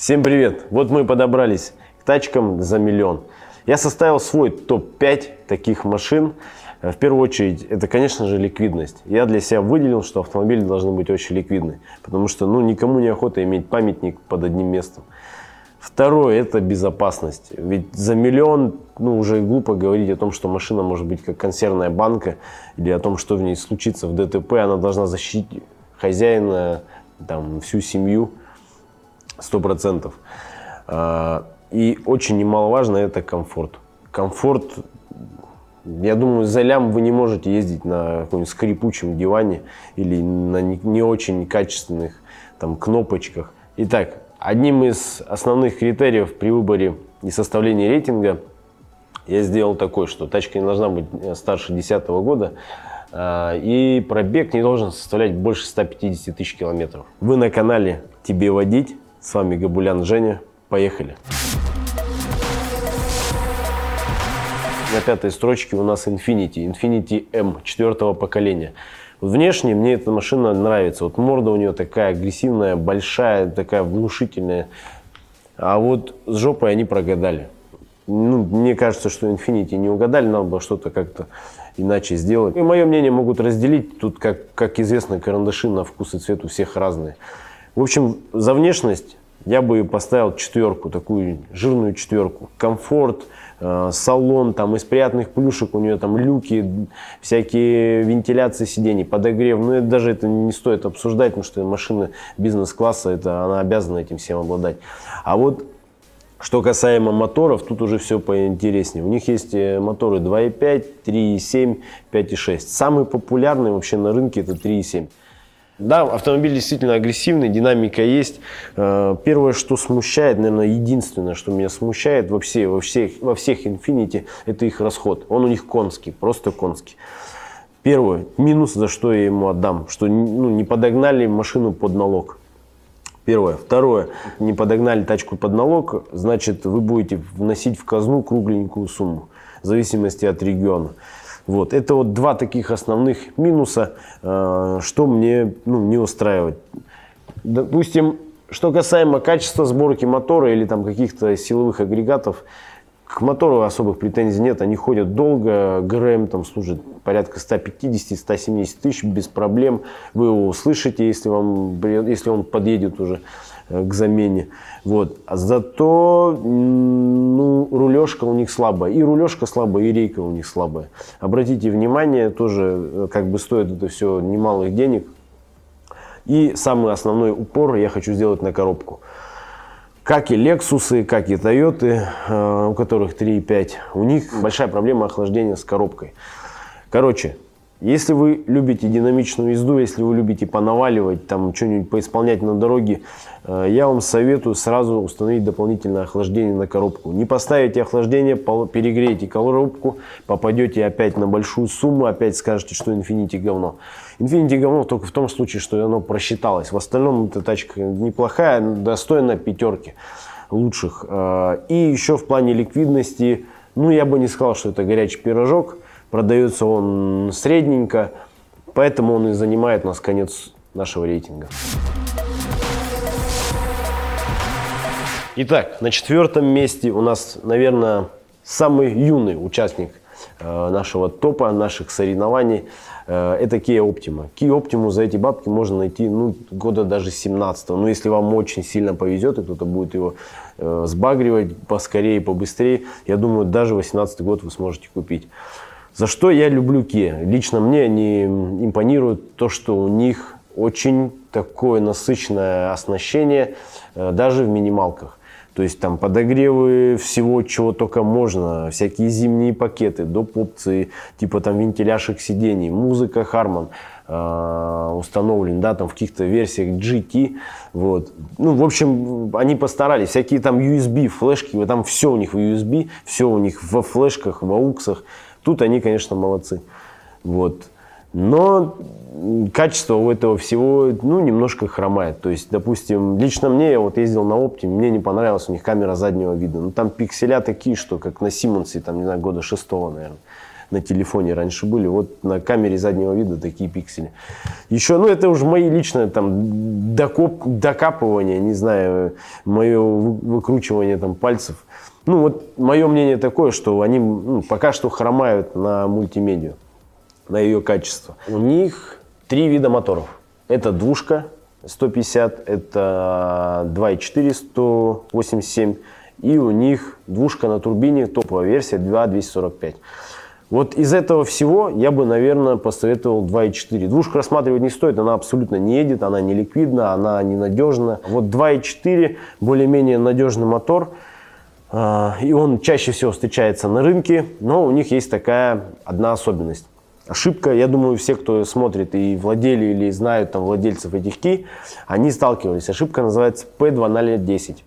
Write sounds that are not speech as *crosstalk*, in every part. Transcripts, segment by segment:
Всем привет! Вот мы подобрались к тачкам за миллион. Я составил свой топ-5 таких машин. В первую очередь, это, конечно же, ликвидность. Я для себя выделил, что автомобили должны быть очень ликвидны, потому что ну, никому не охота иметь памятник под одним местом. Второе – это безопасность. Ведь за миллион, ну, уже глупо говорить о том, что машина может быть как консервная банка, или о том, что в ней случится в ДТП. Она должна защитить хозяина, там, всю семью, сто процентов. А, и очень немаловажно – это комфорт. Комфорт, я думаю, за лям вы не можете ездить на каком-нибудь скрипучем диване или на не, очень качественных там, кнопочках. Итак, Одним из основных критериев при выборе и составлении рейтинга я сделал такой, что тачка не должна быть э, старше 2010 года, а, и пробег не должен составлять больше 150 тысяч километров. Вы на канале «Тебе водить». С вами Габулян Женя. Поехали. На пятой строчке у нас Infiniti. Infiniti M четвертого поколения. Внешне мне эта машина нравится. Вот морда у нее такая агрессивная, большая, такая внушительная. А вот с жопой они прогадали. Ну, мне кажется, что Infinity не угадали, надо было что-то как-то иначе сделать. И мое мнение могут разделить. Тут, как, как известно, карандаши на вкус и цвет у всех разные. В общем, за внешность я бы поставил четверку, такую жирную четверку. Комфорт, Э, салон, там из приятных плюшек у нее там люки, всякие вентиляции сидений, подогрев. Ну, это, даже это не стоит обсуждать, потому что машина бизнес-класса, это она обязана этим всем обладать. А вот что касаемо моторов, тут уже все поинтереснее. У них есть э, моторы 2.5, 3.7, 5.6. Самый популярный вообще на рынке это 3.7. Да, автомобиль действительно агрессивный, динамика есть. Э, первое, что смущает, наверное, единственное, что меня смущает во, все, во, всех, во всех Infiniti, это их расход. Он у них конский, просто конский. Первое, минус, за что я ему отдам, что ну, не подогнали машину под налог. Первое. Второе, не подогнали тачку под налог, значит, вы будете вносить в казну кругленькую сумму, в зависимости от региона. Вот. Это вот два таких основных минуса, э, что мне ну, не устраивает. Допустим, что касаемо качества сборки мотора или там каких-то силовых агрегатов, к мотору особых претензий нет, они ходят долго, ГРМ там служит порядка 150-170 тысяч без проблем. Вы его услышите, если, вам, если он подъедет уже к замене. Вот. А зато ну, рулежка у них слабая. И рулежка слабая, и рейка у них слабая. Обратите внимание, тоже э, как бы стоит это все немалых денег. И самый основной упор я хочу сделать на коробку. Как и Lexus, как и Toyota, э, у которых 3.5, у них большая проблема охлаждения с коробкой. Короче, если вы любите динамичную езду, если вы любите понаваливать, там что-нибудь поисполнять на дороге, э, я вам советую сразу установить дополнительное охлаждение на коробку. Не поставите охлаждение, перегреете коробку, попадете опять на большую сумму, опять скажете, что Infinity говно. Infinity говно только в том случае, что оно просчиталось. В остальном эта тачка неплохая, достойна пятерки лучших. Э, и еще в плане ликвидности, ну я бы не сказал, что это горячий пирожок – Продается он средненько, поэтому он и занимает нас конец нашего рейтинга. Итак, на четвертом месте у нас, наверное, самый юный участник э, нашего топа, наших соревнований. Э, это Kia Optima. Kia Optima за эти бабки можно найти ну, года даже 17 Но если вам очень сильно повезет, и кто-то будет его э, сбагривать поскорее, побыстрее, я думаю, даже 18 год вы сможете купить. За что я люблю Kia? Лично мне не импонирует то, что у них очень такое насыщенное оснащение э, даже в минималках. То есть там подогревы всего, чего только можно, всякие зимние пакеты, доп. опции, типа там вентиляшек сидений, музыка Harman э, установлен, да, там в каких-то версиях GT, вот. Ну, в общем, они постарались, всякие там USB, флешки, там все у них в USB, все у них во флешках, в ауксах, Тут они, конечно, молодцы. Вот. Но качество у этого всего, ну, немножко хромает. То есть, допустим, лично мне, я вот ездил на Optime, мне не понравилась у них камера заднего вида. Ну, там пикселя такие, что как на Симонсе, там, не знаю, года шестого, наверное. на телефоне раньше были. Вот на камере заднего вида такие пиксели. Еще, ну это уже мои личные там докоп, докапывания, не знаю, мое выкручивание там пальцев. Ну вот мое мнение такое, что они ну, пока что хромают на мультимедию, на ее качество. У них три вида моторов. Это двушка 150, это 2.4 187 и у них двушка на турбине, топовая версия 2.245. Вот из этого всего я бы, наверное, посоветовал 2.4. Двушку рассматривать не стоит, она абсолютно не едет, она не ликвидна, она ненадежна. Вот 2.4 более-менее надежный мотор, и он чаще всего встречается на рынке, но у них есть такая одна особенность. Ошибка, я думаю, все, кто смотрит и владели или знают там владельцев этих ки, они сталкивались. Ошибка называется P2010.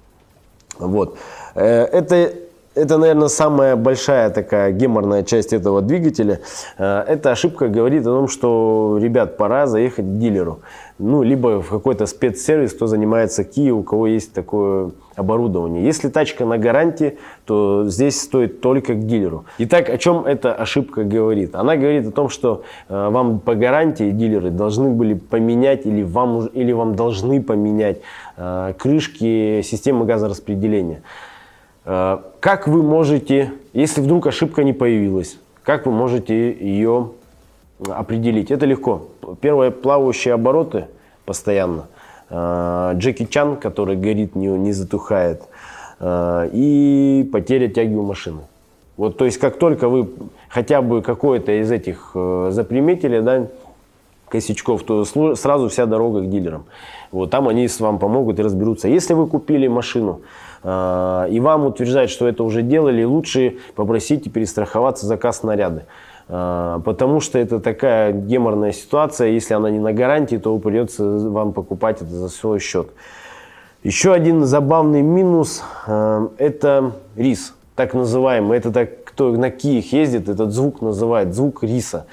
Вот. Э, это, это, наверное, самая большая такая геморная часть этого двигателя. Э, эта ошибка говорит о том, что, ребят, пора заехать к дилеру. Ну, либо в какой-то спецсервис, кто занимается Kia, у кого есть такое оборудование. Если тачка на гарантии, то здесь стоит только к дилеру. Итак, о чем эта ошибка говорит? Она говорит о том, что э, вам по гарантии дилеры должны были поменять или вам, или вам должны поменять э, крышки системы газораспределения. Э, как вы можете, если вдруг ошибка не появилась, как вы можете ее определить? Это легко. Первое, плавающие обороты постоянно. Э, Джеки Чан, который горит, не, не затухает. Э, и потеря тяги у машины. Вот, то есть, как только вы хотя бы какое-то из этих заприметили, да, косячков, то сразу вся дорога к дилерам. Вот, там они с вам помогут и разберутся. Если вы купили машину, и вам утверждают, что это уже делали, лучше попросите перестраховаться заказ снаряды. А, потому что это такая геморная ситуация, если она не на гарантии, то придется вам покупать это за свой счет. Еще один забавный минус а, – это рис, так называемый. Это так, кто на киях ездит, этот звук называет звук риса.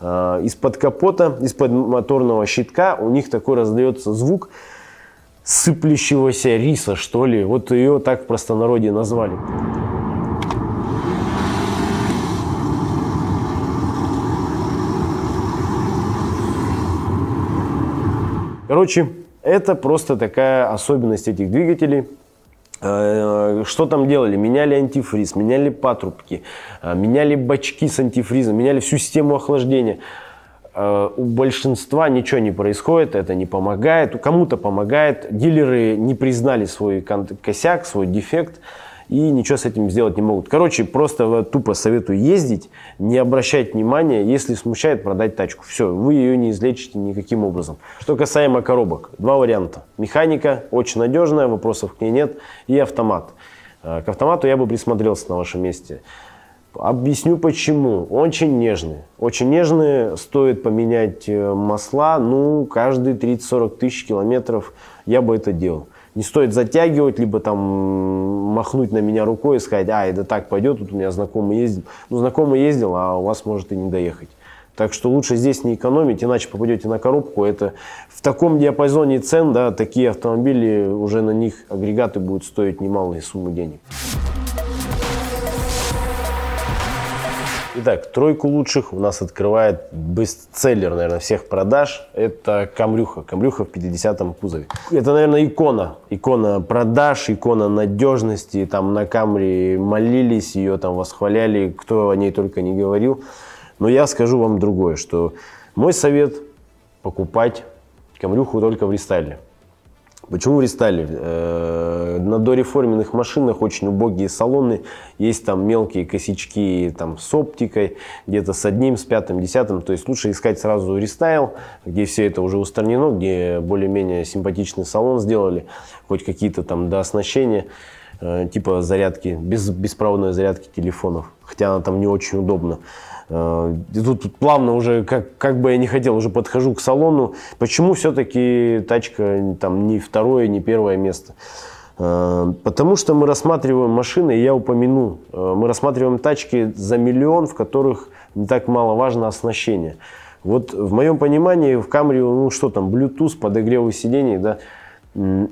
Из-под капота, из-под моторного щитка у них такой раздается звук – сыплющегося риса, что ли. Вот ее так в простонародье назвали. Короче, это просто такая особенность этих двигателей. Э, что там делали? Меняли антифриз, меняли патрубки, э, меняли бачки с антифризом, меняли всю систему охлаждения. Э, у большинства ничего не происходит, это не помогает, кому-то помогает. Дилеры не признали свой косяк, свой дефект и ничего с этим сделать не могут. Короче, просто тупо советую ездить, не обращать внимания, если смущает, продать тачку. Все, вы ее не излечите никаким образом. Что касаемо коробок, два варианта. Механика очень надежная, вопросов к ней нет, и автомат. Э, к автомату я бы присмотрелся на вашем месте. Объясню почему. Очень нежные. Очень нежные. Стоит поменять э, масла, ну, каждые 30-40 тысяч километров я бы это делал. Не стоит затягивать, либо там махнуть на меня рукой и сказать, а, это так пойдет, тут у меня знакомый ездил. Ну, знакомый ездил, а у вас может и не доехать. Так что лучше здесь не экономить, иначе попадете на коробку. Это в таком диапазоне цен, да, такие автомобили, уже на них агрегаты будут стоить немалые суммы денег. Итак, тройку лучших у нас открывает бестселлер, наверное, всех продаж. Это Камрюха. Камрюха в 50-м кузове. Это, наверное, икона. Икона продаж, икона надежности. Там на Камри молились, ее там восхваляли, кто о ней только не говорил. Но я скажу вам другое, что мой совет покупать Камрюху только в рестайле. Почему в рестайле? Э, на дореформенных машинах очень убогие салоны, есть там мелкие косячки там, с оптикой, где-то с одним, с пятым, десятым. То есть лучше искать сразу рестайл, где все это уже устранено, где более-менее симпатичный салон сделали, хоть какие-то там дооснащения, э, типа зарядки, без, беспроводной зарядки телефонов, хотя она там не очень удобна. Э, и тут плавно уже, как, как бы я не хотел, уже подхожу к салону. Почему все-таки тачка там не второе, не первое место? Э, потому что мы рассматриваем машины, и я упомяну, э, мы рассматриваем тачки за миллион, в которых не так мало важно оснащение. Вот в моем понимании в Камри, ну что там, Bluetooth, подогревы сидений, да,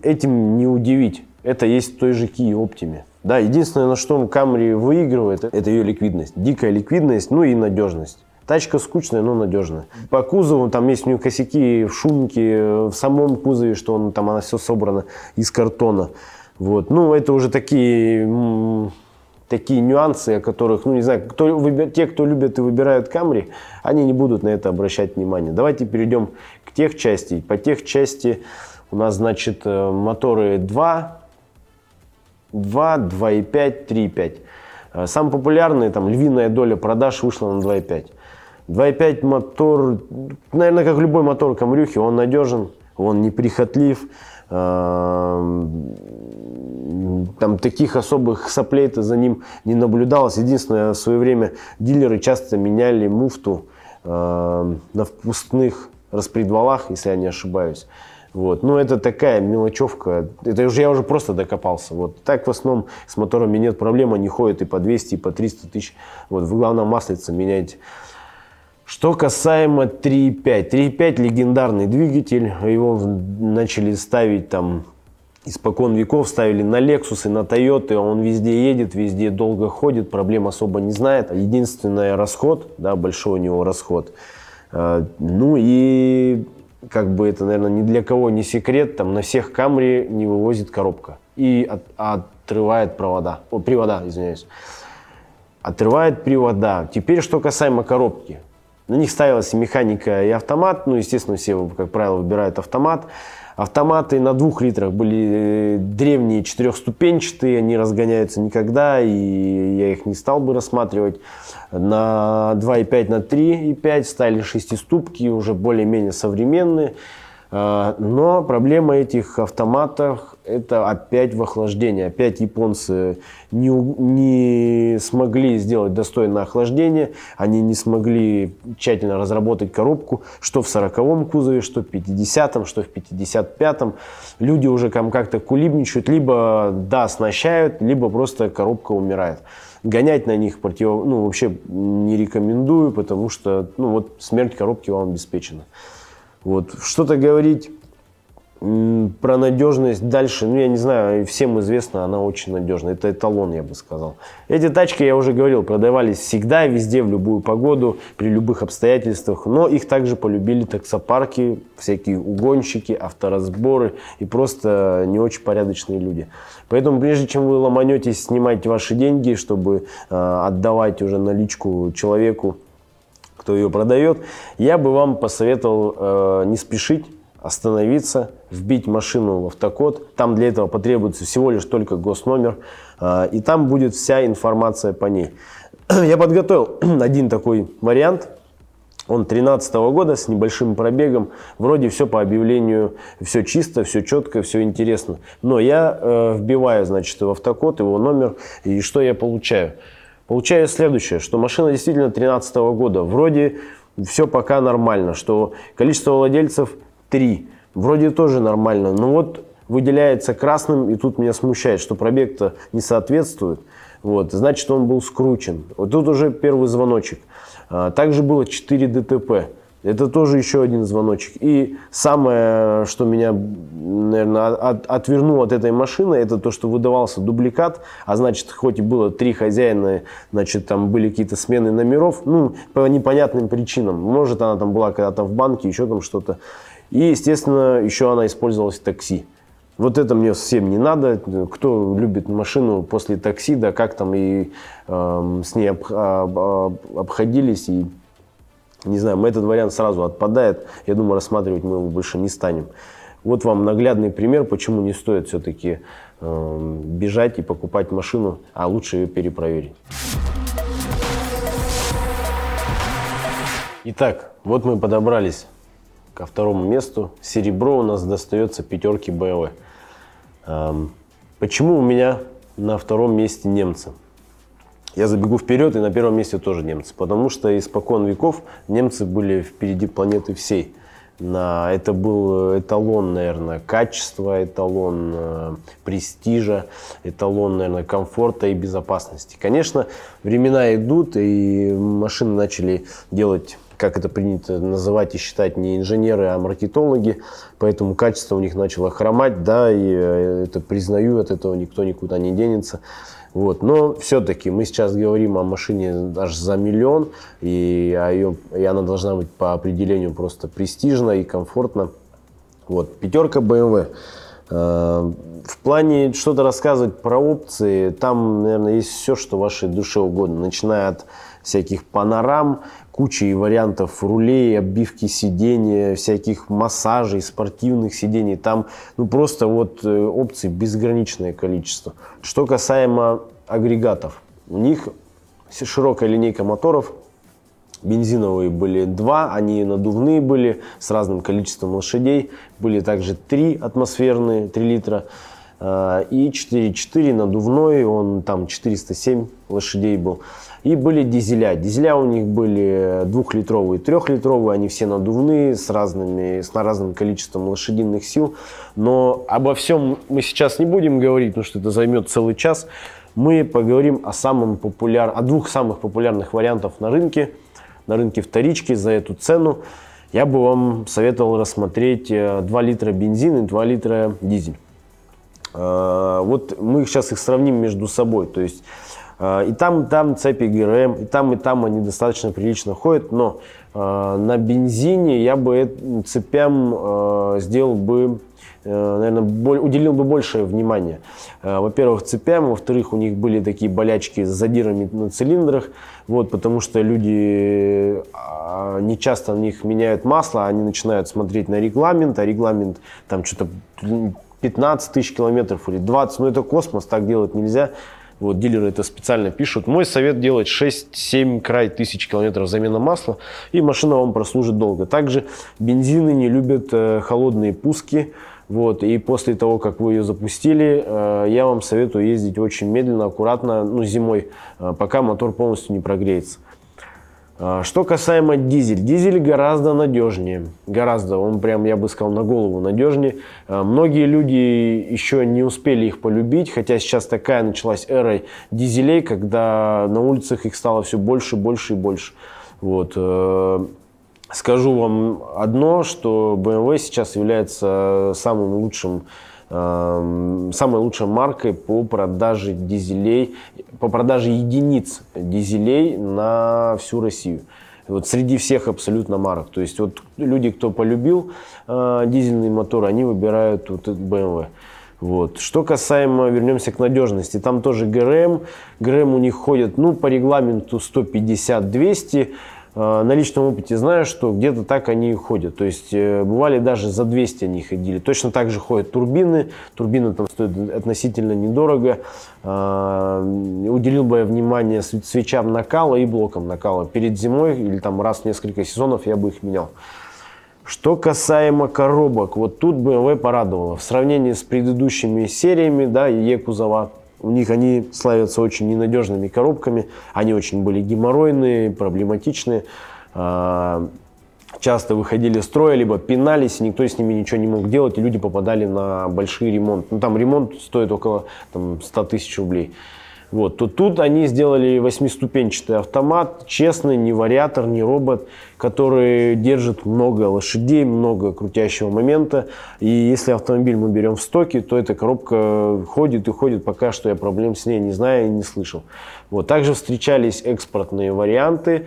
этим не удивить. Это есть в той же Kia Optima. Да, единственное, на что Camry выигрывает, это ее ликвидность. Дикая ликвидность, ну и надежность. Тачка скучная, но надежная. По кузову там есть у нее косяки в шумке, в самом кузове, что он, там она все собрана из картона. Вот. Ну, это уже такие, такие нюансы, о которых, ну, не знаю, кто, те, кто любят и выбирают Камри, они не будут на это обращать внимание. Давайте перейдем к тех части. По тех части у нас, значит, э, моторы 2, 2, 2,5, 3,5. Самый популярный, там, львиная доля продаж вышла на 2,5. 2,5 мотор, наверное, как любой мотор Камрюхи, он надежен, он неприхотлив, там таких особых соплей-то за ним не наблюдалось. Единственное, в свое время дилеры часто меняли муфту э, на впускных распредвалах, если я не ошибаюсь. Вот. Ну, это такая мелочевка. Это уже я уже просто докопался. Вот. Так в основном с моторами нет проблем. Они ходят и по 200, и по 300 тысяч. Вот. В главном маслице меняйте. Что касаемо 3.5. 3.5 легендарный двигатель. Его начали ставить там испокон веков. Ставили на Lexus и на Toyota. Он везде едет, везде долго ходит. Проблем особо не знает. Единственный расход, да, большой у него расход. А, ну и как бы это, наверное, ни для кого не секрет. Там на всех Камри не вывозит коробка. И от, отрывает провода. О, привода, извиняюсь. Отрывает привода. Теперь, что касаемо коробки. На них ставилась и механика, и автомат. Ну, естественно, все, как правило, выбирают автомат. Автоматы на двух литрах были э, древние, четырехступенчатые, они разгоняются никогда, и я их не стал бы рассматривать. На 2,5, на 3,5 стали шестиступки, уже более-менее современные. А, но проблема этих автоматов – это опять в охлаждении. Опять японцы не, не смогли сделать достойное охлаждение, они не смогли тщательно разработать коробку, что в 40-м кузове, что в 50-м, что в 55-м. Люди уже как-то кулибничают, либо да, оснащают, либо просто коробка умирает. Гонять на них против, ну, вообще не рекомендую, потому что ну, вот смерть коробки вам обеспечена. Вот. Что-то говорить про надежность дальше, ну я не знаю, всем известно, она очень надежна. Это эталон, я бы сказал. Эти тачки, я уже говорил, продавались всегда, везде, в любую погоду, при любых обстоятельствах. Но их также полюбили таксопарки, всякие угонщики, авторазборы и просто не очень порядочные люди. Поэтому прежде чем вы ломанетесь снимать ваши деньги, чтобы э, отдавать уже наличку человеку, кто ее продает, я бы вам посоветовал э, не спешить, остановиться, вбить машину в автокод. Там для этого потребуется всего лишь только госномер, э, и там будет вся информация по ней. *clears throat* Я подготовил *clears throat* один такой вариант. Он 13 года с небольшим пробегом. Вроде все по объявлению, все чисто, все четко, все интересно. Но я э, вбиваю, значит, в автокод его номер, и что я получаю? Получаю следующее, что машина действительно 2013 года. Вроде все пока нормально, что количество владельцев 3. Вроде тоже нормально. Но вот выделяется красным, и тут меня смущает, что пробег-то не соответствует. Вот, значит, он был скручен. Вот тут уже первый звоночек. А, также было 4 ДТП. Это тоже еще один звоночек. И самое, что меня, наверное, от, отвернуло от этой машины, это то, что выдавался дубликат, а значит, хоть и было три хозяина, значит, там были какие-то смены номеров, ну, по непонятным причинам. Может, она там была когда-то в банке, еще там что-то. И, естественно, еще она использовалась в такси. Вот это мне совсем не надо. Кто любит машину после такси, да как там и э, с ней об, об, обходились и не знаю, мы этот вариант сразу отпадает. Я думаю, рассматривать мы его больше не станем. Вот вам наглядный пример, почему не стоит все-таки э, бежать и покупать машину, а лучше ее перепроверить. Итак, вот мы подобрались ко второму месту. Серебро у нас достается пятерки BMW. Эм, почему у меня на втором месте немцы? Я забегу вперед, и на первом месте тоже немцы, потому что испокон веков немцы были впереди планеты всей. На, это был эталон, наверное, качества, эталон э, престижа, эталон, наверное, комфорта и безопасности. Конечно, времена идут, и машины начали делать как это принято называть и считать, не инженеры, а маркетологи, поэтому качество у них начало хромать, да, и э, это признаю, от этого никто никуда не денется. Вот. Но все-таки мы сейчас говорим о машине аж за миллион, и, а ее, и она должна быть по определению просто престижна и комфортна. Вот. Пятерка BMW. Э, в плане что-то рассказывать про опции, там, наверное, есть все, что вашей душе угодно, начиная от всяких панорам, кучи вариантов рулей, оббивки сидения, всяких массажей, спортивных сидений. Там ну, просто вот э, опций безграничное количество. Что касаемо агрегатов, у них широкая линейка моторов, Бензиновые были два, они надувные были с разным количеством лошадей. Были также три атмосферные, 3 литра. Э, и 4.4 надувной, он там 407 лошадей был. И были дизеля. Дизеля у них были двухлитровые, трехлитровые, они все надувные, с, разными, с разным количеством лошадиных сил. Но обо всем мы сейчас не будем говорить, потому что это займет целый час. Мы поговорим о, самом популяр... о двух самых популярных вариантах на рынке – на рынке вторички за эту цену, я бы вам советовал рассмотреть 2 э, литра бензин и 2 литра дизель. Э, вот мы сейчас их сравним между собой. То есть и там, и там цепи ГРМ, и там, и там они достаточно прилично ходят, но на бензине я бы цепям сделал бы Э, наверное, уделил бы большее внимание. Э, во-первых, цепям, во-вторых, у них были такие болячки с задирами на цилиндрах, вот, потому что люди а, не часто на них меняют масло, они начинают смотреть на регламент, а регламент там что-то 15 тысяч километров или 20, ну это космос, так делать нельзя. Вот дилеры это специально пишут. Мой совет делать 6-7 край тысяч километров замена масла, и машина вам прослужит долго. Также бензины не любят э, холодные пуски. Вот, и после того, как вы ее запустили, э, я вам советую ездить очень медленно, аккуратно, ну, зимой, э, пока мотор полностью не прогреется. Э, что касаемо дизель. Дизель гораздо надежнее. Гораздо, он прям, я бы сказал, на голову надежнее. Многие люди еще не успели их полюбить, хотя сейчас такая началась эра дизелей, когда на улицах их стало все больше, больше и больше. Вот. Скажу вам одно, что BMW сейчас является самым лучшим эм, самой лучшей маркой по продаже дизелей, по продаже единиц дизелей на всю Россию. Вот среди всех абсолютно марок. То есть вот люди, кто полюбил э, дизельный мотор, они выбирают вот BMW. Вот. Что касаемо, вернемся к надежности, там тоже ГРМ. ГРМ у них ходят, ну, по регламенту 150-200. Э, на личном опыте знаю, что где-то так они и ходят. То есть э, бывали даже за 200 они ходили. Точно так же ходят турбины. Турбины там стоят относительно недорого. Э, уделил бы я внимание свечам накала и блокам накала. Перед зимой или там раз в несколько сезонов я бы их менял. Что касаемо коробок, вот тут BMW порадовало. В сравнении с предыдущими сериями, да, E-кузова, у них они славятся очень ненадежными коробками. Они очень были геморройные, проблематичные. А, часто выходили из строя, либо пинались, никто с ними ничего не мог делать, и люди попадали на большие ремонт. Ну, там ремонт стоит около там, 100 тысяч рублей. Вот. То тут они сделали восьмиступенчатый автомат, честный, не вариатор, не робот, который держит много лошадей, много крутящего момента. И если автомобиль мы берем в стоке, то эта коробка ходит и ходит, пока что я проблем с ней не знаю и не слышал. Вот. Также встречались экспортные варианты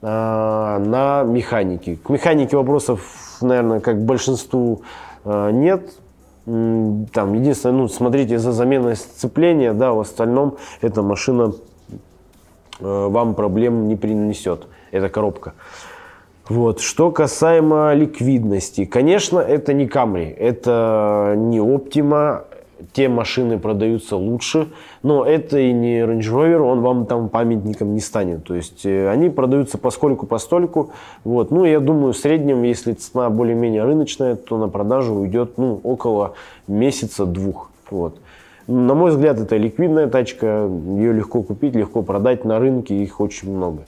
э, на механике. К механике вопросов, наверное, как большинству э, нет, там, единственное, ну, смотрите за заменой сцепления, да, в остальном эта машина э, вам проблем не принесет, эта коробка. Вот. Что касаемо ликвидности, конечно, это не Camry, это не Optima, те машины продаются лучше, но это и не Range Rover, он вам там памятником не станет. То есть э, они продаются поскольку постольку. Вот. Ну, я думаю, в среднем, если цена более-менее рыночная, то на продажу уйдет ну, около месяца-двух. Вот. На мой взгляд, это ликвидная тачка, ее легко купить, легко продать на рынке, их очень много.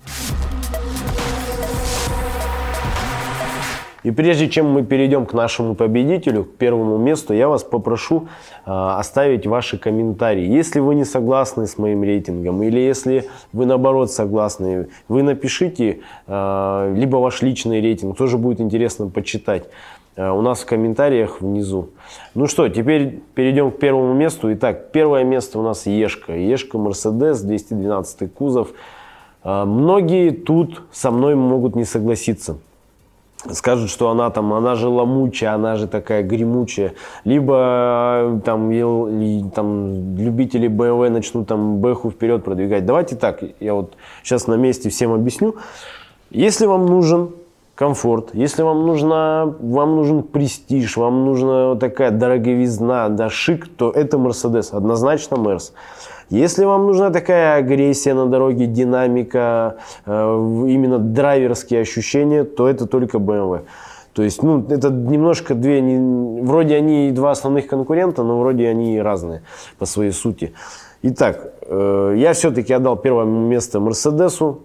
И прежде чем мы перейдем к нашему победителю, к первому месту, я вас попрошу э, оставить ваши комментарии. Если вы не согласны с моим рейтингом, или если вы наоборот согласны, вы напишите э, либо ваш личный рейтинг, тоже будет интересно почитать э, у нас в комментариях внизу. Ну что, теперь перейдем к первому месту. Итак, первое место у нас Ешка. Ешка Мерседес, 212 кузов. Многие тут со мной могут не согласиться скажут, что она там, она же ломучая, она же такая гремучая. Либо э, там, там любители BMW начнут там бэху вперед продвигать. Давайте так, я вот сейчас на месте всем объясню. Если вам нужен комфорт, если вам, нужна, вам нужен престиж, вам нужна такая дороговизна, да, шик, то это Mercedes, однозначно Мерс. Если вам нужна такая агрессия на дороге, динамика, э, именно драйверские ощущения, то это только BMW. То есть, ну, это немножко две, не, вроде они два основных конкурента, но вроде они разные по своей сути. Итак, э, я все-таки отдал первое место Мерседесу,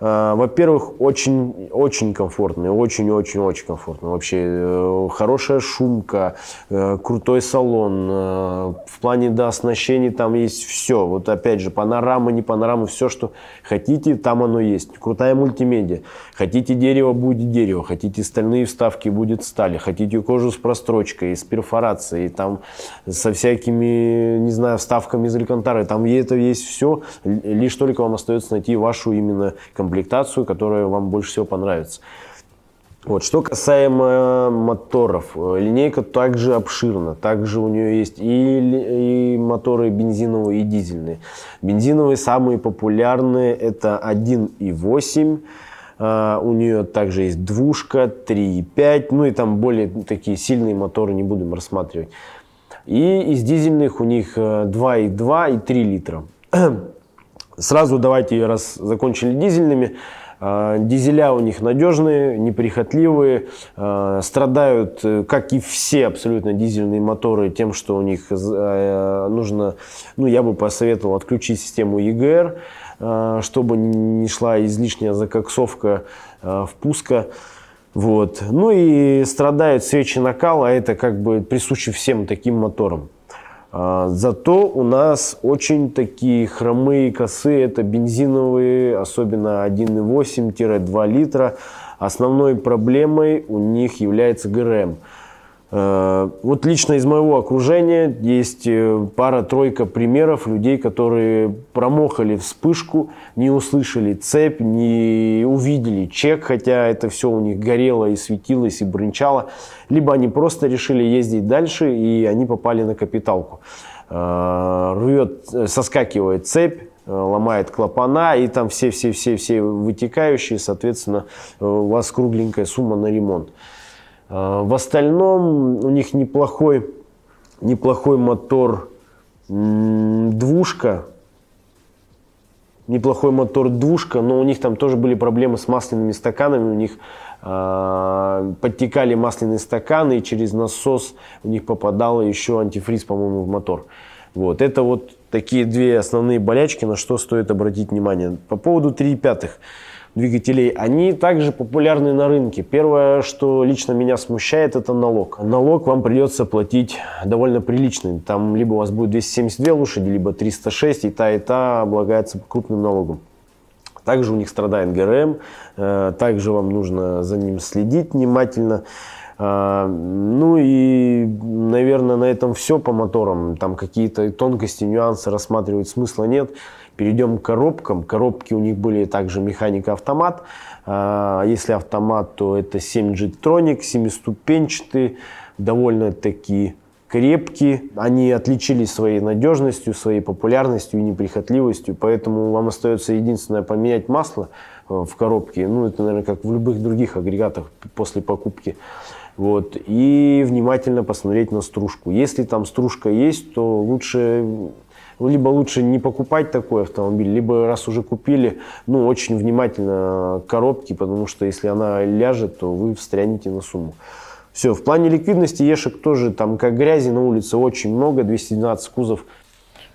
во-первых, очень, очень комфортно, очень-очень-очень комфортно. Вообще э, хорошая шумка, э, крутой салон. В плане да, оснащений там есть все. Вот опять же, панорама, не панорама, все, что хотите, там оно есть. Крутая мультимедиа. Хотите дерево, будет дерево. Хотите стальные вставки, будет стали. Хотите кожу с прострочкой, с перфорацией, там со всякими, не знаю, вставками из алькантары. Там это есть все. Лишь только вам остается найти вашу именно комплектацию комплектацию, которая вам больше всего понравится. Вот. Что касаемо моторов, линейка также обширна. Также у нее есть и, и моторы бензиновые, и дизельные. Бензиновые самые популярные это 1.8. Uh, у нее также есть двушка, 3.5, ну и там более такие сильные моторы не будем рассматривать. И из дизельных у них 2.2 и 3 литра. *clears throat* Сразу давайте, раз закончили дизельными, а, Дизеля у них надежные, неприхотливые, а, страдают, э, как и все абсолютно дизельные моторы, тем, что у них э, нужно, ну, я бы посоветовал отключить систему EGR, а, чтобы не шла излишняя закоксовка впуска. Вот. Ну и страдают свечи накала, это как бы присуще всем таким моторам. А, зато у нас очень такие хромые косы, это бензиновые, особенно 1,8-2 литра. Основной проблемой у них является ГРМ. Э, вот лично из моего окружения есть э, пара-тройка примеров людей, которые промохали вспышку, не услышали цепь, не увидели чек, хотя это все у них горело и светилось и брынчало. Либо они просто решили ездить дальше и они попали на капиталку. Э, рвет, соскакивает цепь, ломает клапана, и там все-все-все-все вытекающие, соответственно, у вас кругленькая сумма на ремонт. А, в остальном у них неплохой, неплохой мотор двушка. Неплохой мотор двушка, но у них там тоже были проблемы с масляными стаканами. У них э, подтекали масляные стаканы, и через насос у них попадало еще антифриз, по-моему, в мотор. Вот. Это вот такие две основные болячки, на что стоит обратить внимание. По поводу 3,5 двигателей, они также популярны на рынке. Первое, что лично меня смущает, это налог. Налог вам придется платить довольно приличный. Там либо у вас будет 272 лошади, либо 306, и та, и та облагается крупным налогом. Также у них страдает ГРМ, э, также вам нужно за ним следить внимательно. Э, ну и, наверное, на этом все по моторам. Там какие-то тонкости, нюансы рассматривать смысла нет. Перейдем к коробкам. Коробки у них были также механика-автомат. А, если автомат, то это 7G Tronic, семиступенчатый, довольно-таки крепкие. Они отличились своей надежностью, своей популярностью и неприхотливостью. Поэтому вам остается единственное поменять масло э, в коробке. Ну, это, наверное, как в любых других агрегатах после покупки. Вот. И внимательно посмотреть на стружку. Если там стружка есть, то лучше либо лучше не покупать такой автомобиль, либо раз уже купили, ну, очень внимательно коробки, потому что если она ляжет, то вы встрянете на сумму. Все, в плане ликвидности Ешек тоже там как грязи на улице очень много, 212 кузов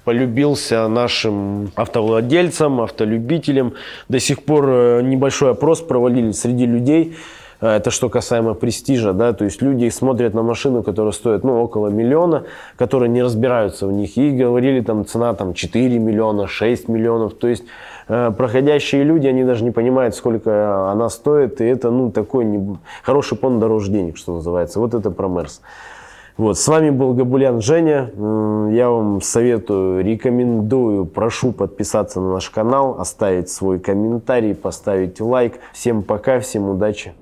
полюбился нашим автовладельцам, автолюбителям. До сих пор э, небольшой опрос провалили среди людей. Э, это что касаемо престижа, да, то есть люди смотрят на машину, которая стоит, ну, около миллиона, которые не разбираются в них, и говорили там цена там 4 миллиона, 6 миллионов, то есть э, проходящие люди, они даже не понимают, сколько она стоит, и это, ну, такой не... хороший пон дороже денег, что называется. Вот это про Мерс. Вот, с вами был Габулян Женя. Я вам советую, рекомендую, прошу подписаться на наш канал, оставить свой комментарий, поставить лайк. Всем пока, всем удачи.